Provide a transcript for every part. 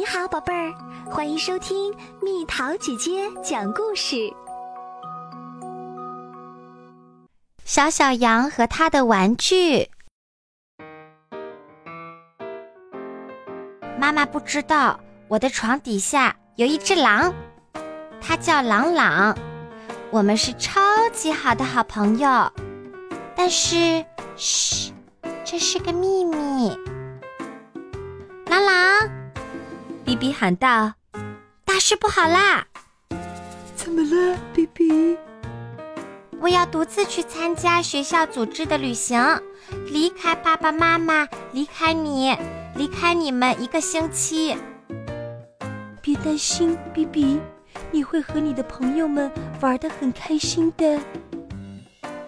你好，宝贝儿，欢迎收听蜜桃姐姐讲故事。小小羊和他的玩具。妈妈不知道我的床底下有一只狼，它叫朗朗，我们是超级好的好朋友。但是，嘘，这是个秘密。比比喊道：“大事不好啦！怎么了，比比？我要独自去参加学校组织的旅行，离开爸爸妈妈，离开你，离开你们一个星期。别担心，比比，你会和你的朋友们玩的很开心的。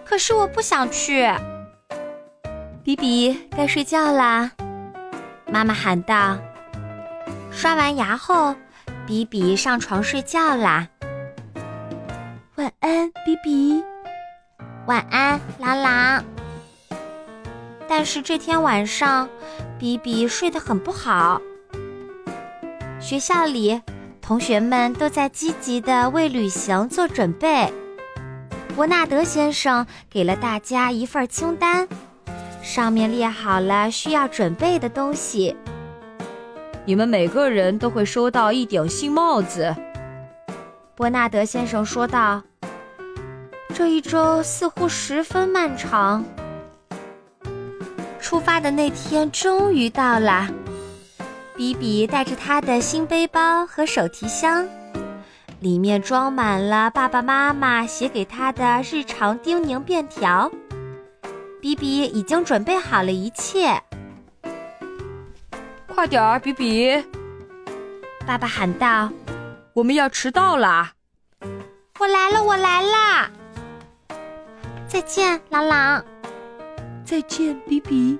可是我不想去。比比，该睡觉啦！妈妈喊道。”刷完牙后，比比上床睡觉啦。晚安，比比。晚安，朗朗。但是这天晚上，比比睡得很不好。学校里，同学们都在积极的为旅行做准备。伯纳德先生给了大家一份清单，上面列好了需要准备的东西。你们每个人都会收到一顶新帽子，伯纳德先生说道。这一周似乎十分漫长。出发的那天终于到了，比比带着他的新背包和手提箱，里面装满了爸爸妈妈写给他的日常叮咛便条。比比已经准备好了一切。快点儿，比比！爸爸喊道：“我们要迟到啦！”我来了，我来啦！再见，朗朗。再见，比比。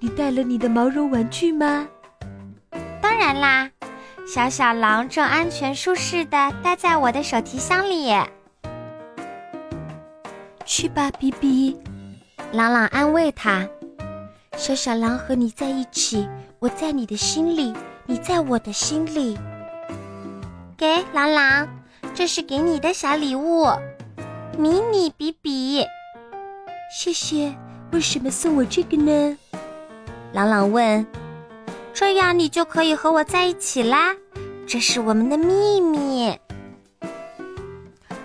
你带了你的毛绒玩具吗？当然啦，小小狼正安全舒适的待在我的手提箱里。去吧，比比。朗朗安慰他：“小小狼和你在一起。”我在你的心里，你在我的心里。给朗朗，这是给你的小礼物，迷你比比。谢谢。为什么送我这个呢？朗朗问。这样你就可以和我在一起啦。这是我们的秘密。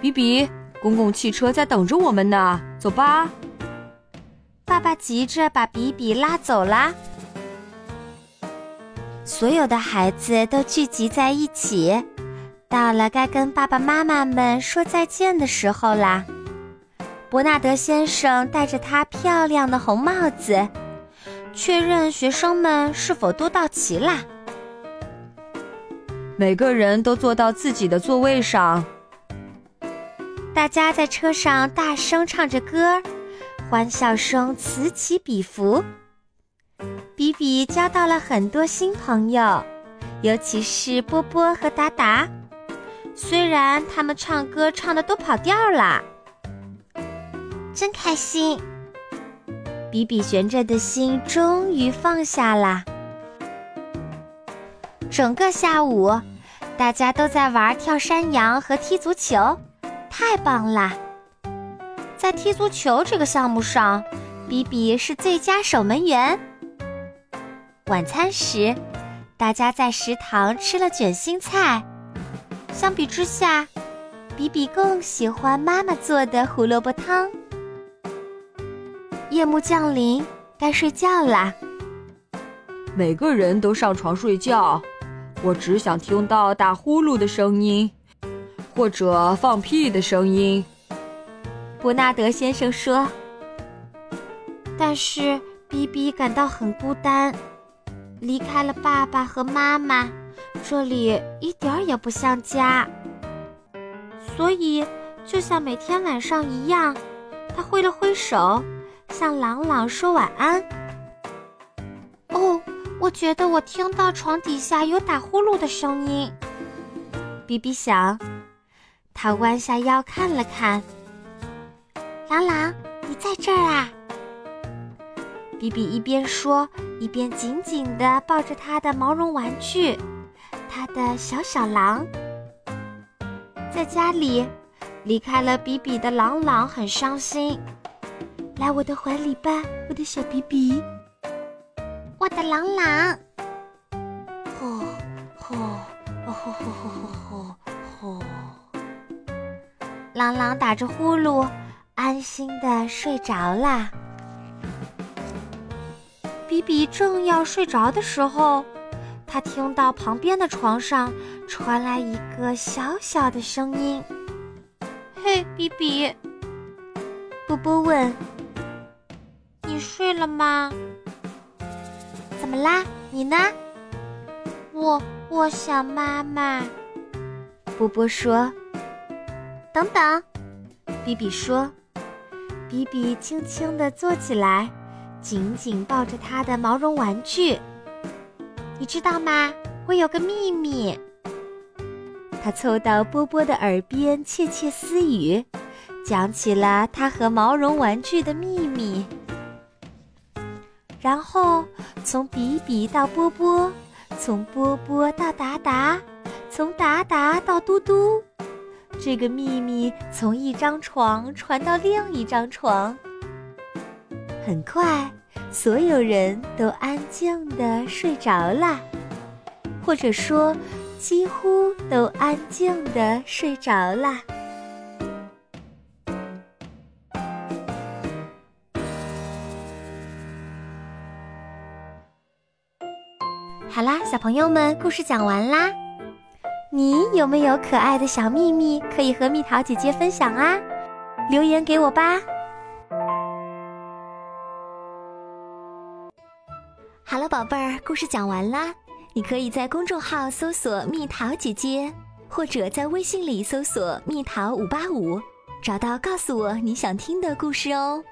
比比，公共汽车在等着我们呢，走吧。爸爸急着把比比拉走啦。所有的孩子都聚集在一起，到了该跟爸爸妈妈们说再见的时候啦。伯纳德先生戴着他漂亮的红帽子，确认学生们是否都到齐啦。每个人都坐到自己的座位上。大家在车上大声唱着歌，欢笑声此起彼伏。比比交到了很多新朋友，尤其是波波和达达。虽然他们唱歌唱的都跑调了，真开心。比比悬着的心终于放下啦。整个下午，大家都在玩跳山羊和踢足球，太棒啦！在踢足球这个项目上，比比是最佳守门员。晚餐时，大家在食堂吃了卷心菜。相比之下，比比更喜欢妈妈做的胡萝卜汤。夜幕降临，该睡觉啦。每个人都上床睡觉。我只想听到打呼噜的声音，或者放屁的声音。伯纳德先生说。但是，比比感到很孤单。离开了爸爸和妈妈，这里一点儿也不像家。所以，就像每天晚上一样，他挥了挥手，向朗朗说晚安。哦，我觉得我听到床底下有打呼噜的声音。比比想，他弯下腰看了看。朗朗，你在这儿啊？比比一边说，一边紧紧地抱着他的毛绒玩具，他的小小狼。在家里，离开了比比的朗朗很伤心。来我的怀里吧，我的小比比，我的朗朗。吼吼吼吼吼吼吼吼。朗朗打着呼噜，安心的睡着啦。比比正要睡着的时候，他听到旁边的床上传来一个小小的声音：“嘿，比比。”波波问：“你睡了吗？怎么啦？你呢？”“我我想妈妈。”波波说。“等等。”比比说。比比轻轻地坐起来。紧紧抱着他的毛绒玩具，你知道吗？我有个秘密。他凑到波波的耳边窃窃私语，讲起了他和毛绒玩具的秘密。然后从比比到波波，从波波到达达，从达达到嘟嘟，这个秘密从一张床传到另一张床。很快，所有人都安静的睡着了，或者说，几乎都安静的睡着了。好啦，小朋友们，故事讲完啦。你有没有可爱的小秘密可以和蜜桃姐姐分享啊？留言给我吧。好了，宝贝儿，故事讲完啦。你可以在公众号搜索“蜜桃姐姐”，或者在微信里搜索“蜜桃五八五”，找到告诉我你想听的故事哦。